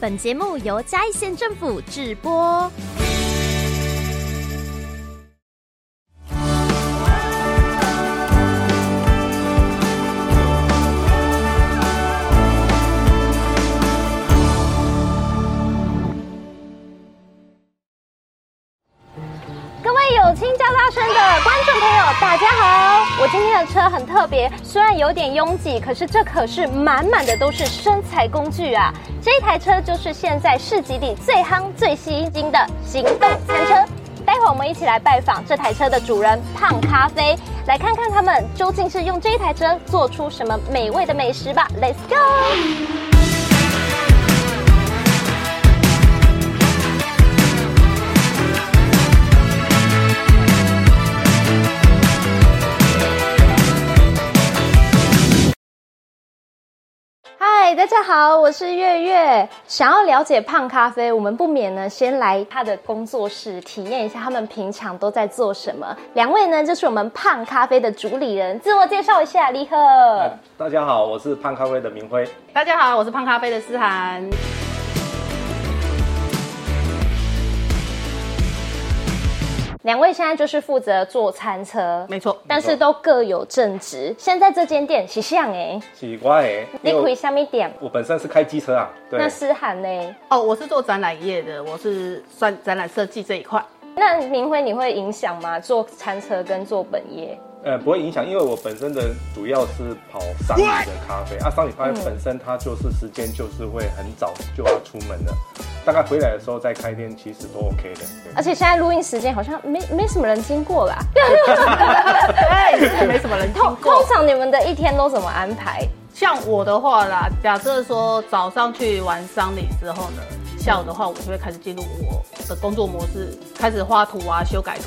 本节目由嘉义县政府制播。今天的车很特别，虽然有点拥挤，可是这可是满满的都是身材工具啊！这一台车就是现在市集里最夯、最吸睛的行动餐车。待会儿我们一起来拜访这台车的主人胖咖啡，来看看他们究竟是用这一台车做出什么美味的美食吧！Let's go。家好，我是月月。想要了解胖咖啡，我们不免呢先来他的工作室体验一下他们平常都在做什么。两位呢就是我们胖咖啡的主理人，自我介绍一下，李贺。大家好，我是胖咖啡的明辉。大家好，我是胖咖啡的思涵。两位现在就是负责做餐车，没错，但是都各有正职。现在这间店是像哎，奇怪哎，你开什么店？我本身是开机车啊。对。那思涵呢？哦，我是做展览业的，我是算展览设计这一块。那明辉你会影响吗？做餐车跟做本业？呃，不会影响，因为我本身的主要是跑商旅的咖啡啊，商旅咖啡本身它就是时间就是会很早就要出门了，大概回来的时候再开店其实都 OK 的。而且现在录音时间好像没没什么人经过啦，对，没什么人经过。通常你们的一天都怎么安排？像我的话啦，假设说早上去完商旅之后呢，下午的话我就会开始进入我的工作模式，开始画图啊，修改图。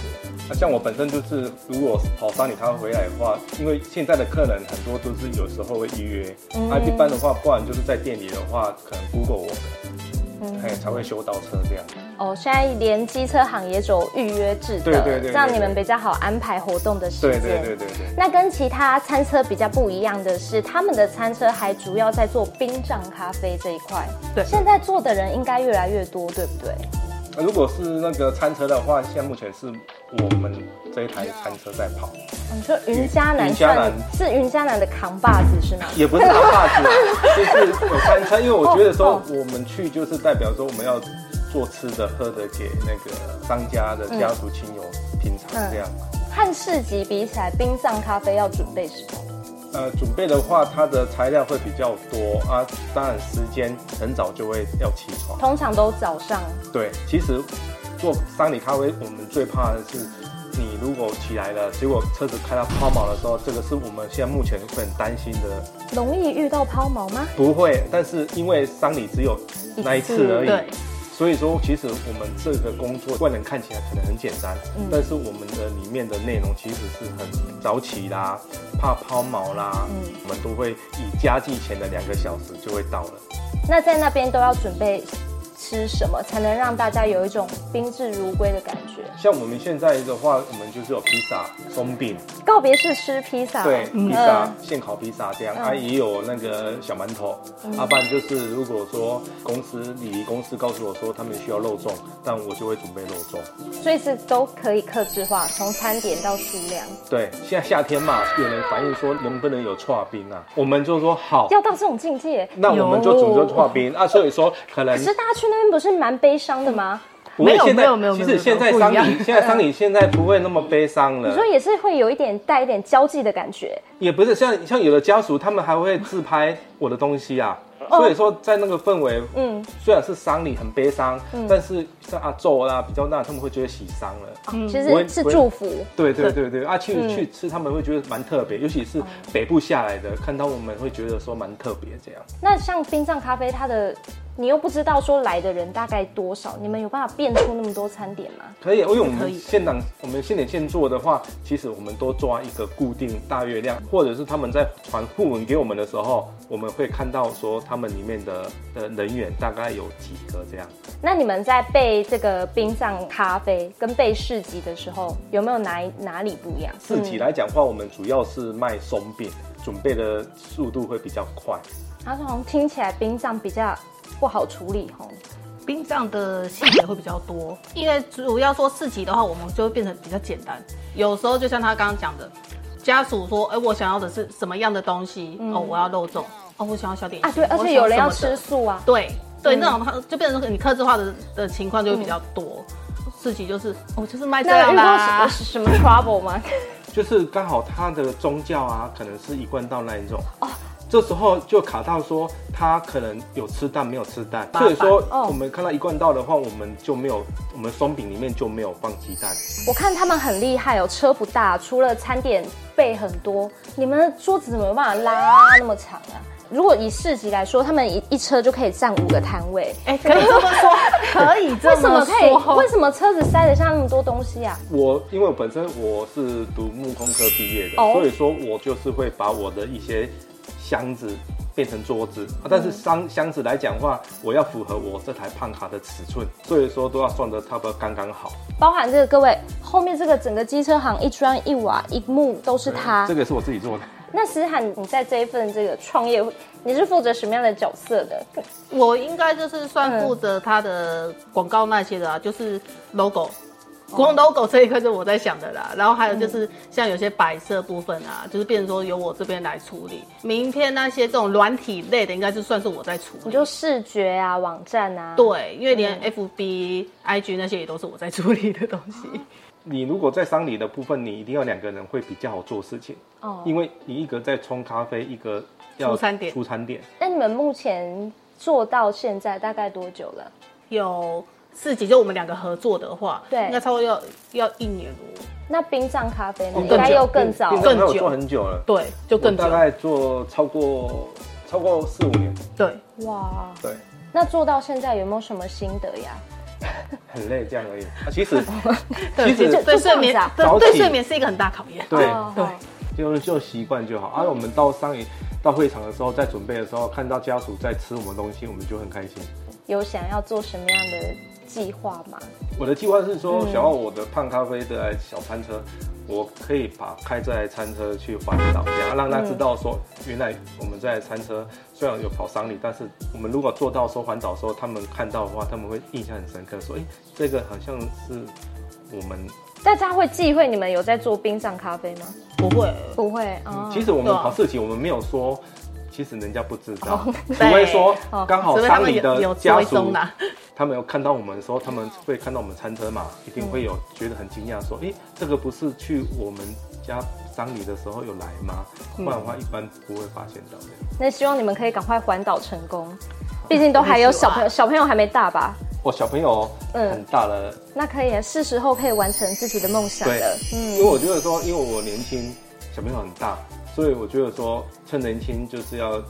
那像我本身就是，如果跑山里他回来的话，因为现在的客人很多都是有时候会预约，嗯，啊，一般的话，不然就是在店里的话，可能 Google 我的，嗯，才会修到车这样。哦，现在连机车行也走预约制的，对对对，对，这样你们比较好安排活动的时间。对对对对对。那跟其他餐车比较不一样的是，他们的餐车还主要在做冰榨咖啡这一块。对。现在做的人应该越来越多，对不对？如果是那个餐车的话，现在目前是我们这一台餐车在跑。你说云嘉南，云嘉南是云嘉南的扛把子是吗？也不是扛把子，就是有餐车。因为我觉得说我们去就是代表说我们要做吃的喝的给那个商家的家属亲友品尝这样。和市集比起来，冰上咖啡要准备什么？呃，准备的话，它的材料会比较多啊。当然，时间很早就会要起床，通常都早上。对，其实做商旅咖啡，我们最怕的是你如果起来了，结果车子开到抛锚的时候，这个是我们现在目前会很担心的。容易遇到抛锚吗？不会，但是因为商旅只有那一次而已。所以说，其实我们这个工作外人看起来可能很简单，嗯、但是我们的里面的内容其实是很早起啦，怕抛锚啦，嗯，我们都会以加计前的两个小时就会到了。那在那边都要准备。吃什么才能让大家有一种宾至如归的感觉？像我们现在的话，我们就是有披萨、松饼。告别式吃披萨，对，披萨、现烤披萨这样。啊，也有那个小馒头。阿、嗯、不然就是如果说公司礼仪公司告诉我说他们需要肉粽，但我就会准备肉粽。所以是都可以客制化，从餐点到数量。对，现在夏天嘛，有人反映说能不能有串冰啊？我们就说好，要到这种境界，那我们就准备串冰啊。所以说可能，可是大家去那边不是蛮悲伤的吗？没有没有没有，其实现在桑尼现在桑尼现在不会那么悲伤了。你说也是会有一点带一点交际的感觉，也不是像像有的家属他们还会自拍我的东西啊。所以说，在那个氛围，嗯，虽然是丧礼很悲伤，嗯，但是像阿昼啦比较那，他们会觉得喜丧了，嗯，其实是祝福，对对对对，啊，去去吃他们会觉得蛮特别，尤其是北部下来的，看到我们会觉得说蛮特别这样。那像冰葬咖啡，它的你又不知道说来的人大概多少，你们有办法变出那么多餐点吗？可以，因为我们现场我们现点现做的话，其实我们都抓一个固定大月量，或者是他们在传訃文给我们的时候，我们会看到说他们里面的的人员大概有几个这样。那你们在备这个冰上咖啡跟备市集的时候，有没有哪哪里不一样？市集来讲的话，我们主要是卖松饼，准备的速度会比较快。他说好像听起来冰上比较不好处理吼。冰上的细节会比较多，因为主要说市集的话，我们就会变成比较简单。有时候就像他刚刚讲的，家属说：“哎、欸，我想要的是什么样的东西？嗯、哦，我要肉粽。哦，我想要小点心。”啊，对，而且有人要吃素啊。对对，那种他就变成你克制化的的情况就会比较多。自己、就是我、哦、就是卖这样的、什么 trouble 吗？就是刚好他的宗教啊，可能是一贯道那一种。哦。这时候就卡到说他可能有吃蛋没有吃蛋，所以说我们看到一贯道的话，我们就没有我们松饼里面就没有放鸡蛋。我看他们很厉害哦，车不大，除了餐点备很多，你们的桌子怎么有办法拉那么长啊？如果以市集来说，他们一一车就可以占五个摊位，哎，可以这么说，可以这么说。为什么可以？为什么车子塞得下那么多东西啊？我因为我本身我是读木工科毕业的，哦、所以说我就是会把我的一些。箱子变成桌子，但是箱箱子来讲的话，我要符合我这台胖卡的尺寸，所以说都要算得差不多刚刚好。包含这个各位后面这个整个机车行一砖一瓦一木都是它，这个是我自己做的。那思涵，你在这一份这个创业，你是负责什么样的角色的？我应该就是算负责他的广告那些的啊，嗯、就是 logo。光 logo 这一块是我在想的啦，然后还有就是像有些摆设部分啊，就是变成说由我这边来处理。名片那些这种软体类的，应该是算是我在处理。你就视觉啊，网站啊。对，因为连 FB、IG 那些也都是我在处理的东西。你如果在商理的部分，你一定要两个人会比较好做事情哦，因为你一个在冲咖啡，一个要出餐点。出餐点。那你们目前做到现在大概多久了？有。四级就我们两个合作的话，对，应该差不多要要一年哦。那冰上咖啡呢？应该又更早，更久，做很久了。对，就更久。大概做超过超过四五年。对，哇，对。那做到现在有没有什么心得呀？很累，这样而已。其实，其实对睡眠，对睡眠是一个很大考验。对对，就就习惯就好。而我们到商业到会场的时候，在准备的时候，看到家属在吃我们东西，我们就很开心。有想要做什么样的？计划吗？我的计划是说，想要我的胖咖啡的小餐车，嗯、我可以把开这台餐车去环岛，然后让他知道说，原来我们这台餐车虽然有跑商里，但是我们如果做到说环岛的时候，他们看到的话，他们会印象很深刻，说，哎、欸，这个好像是我们。大家会忌讳你们有在做冰上咖啡吗？不会，不会。嗯、其实我们跑市集，我们没有说。其实人家不知道，除非说刚好商礼的家属，他们有看到我们的时候，他们会看到我们餐车嘛，一定会有觉得很惊讶，说：“哎，这个不是去我们家商礼的时候有来吗？”不然的话，一般不会发现到的。那希望你们可以赶快环岛成功，毕竟都还有小朋友，小朋友还没大吧？我小朋友嗯很大了，那可以，是时候可以完成自己的梦想了。嗯，因为我觉得说，因为我年轻，小朋友很大。所以我觉得说，趁年轻就是要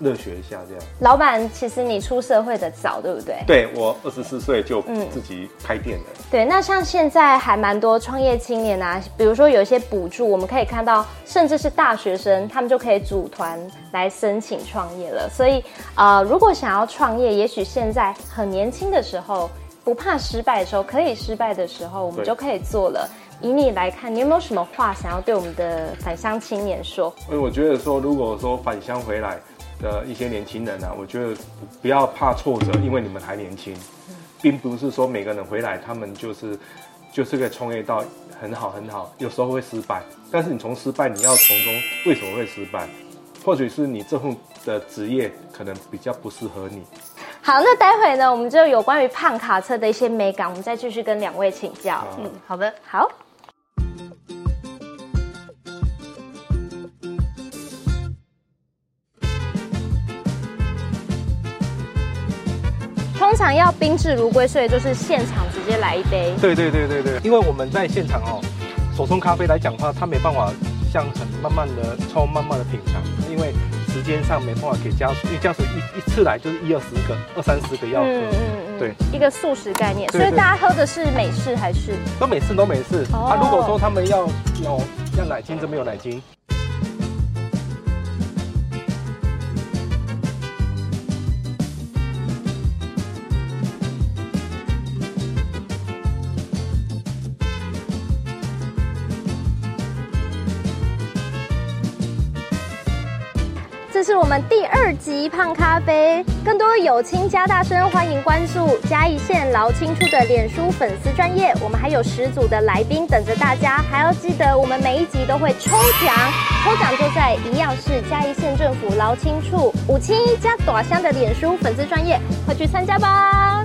热血一下，这样。老板，其实你出社会的早，对不对？对，我二十四岁就自己开店了。嗯。对，那像现在还蛮多创业青年啊，比如说有一些补助，我们可以看到，甚至是大学生，他们就可以组团来申请创业了。所以，呃，如果想要创业，也许现在很年轻的时候，不怕失败的时候，可以失败的时候，我们就可以做了。以你来看，你有没有什么话想要对我们的返乡青年说？因为我觉得说，如果说返乡回来的一些年轻人啊，我觉得不要怕挫折，因为你们还年轻，并不是说每个人回来他们就是就是可以创业到很好很好，有时候会失败，但是你从失败你要从中为什么会失败？或许是你这份的职业可能比较不适合你。好，那待会呢，我们就有关于胖卡车的一些美感，我们再继续跟两位请教。嗯，好的，好。通常要宾至如归，所以就是现场直接来一杯。对对对对对，因为我们在现场哦，手冲咖啡来讲的话，它没办法像很慢慢的冲，慢慢的品尝，因为时间上没办法给家属，因为家属一一次来就是一二十个、二三十个要喝。嗯嗯嗯。对，一个素食概念，所以大家喝的是美式还是？都美式，都美式。哦。啊，如果说他们要有要奶精，这边有奶精。这是我们第二集胖咖啡，更多友青加大声，欢迎关注嘉义县劳青处的脸书粉丝专页，我们还有十组的来宾等着大家，还要记得我们每一集都会抽奖，抽奖就在一样是嘉义县政府劳青处五七加朵香的脸书粉丝专页，快去参加吧。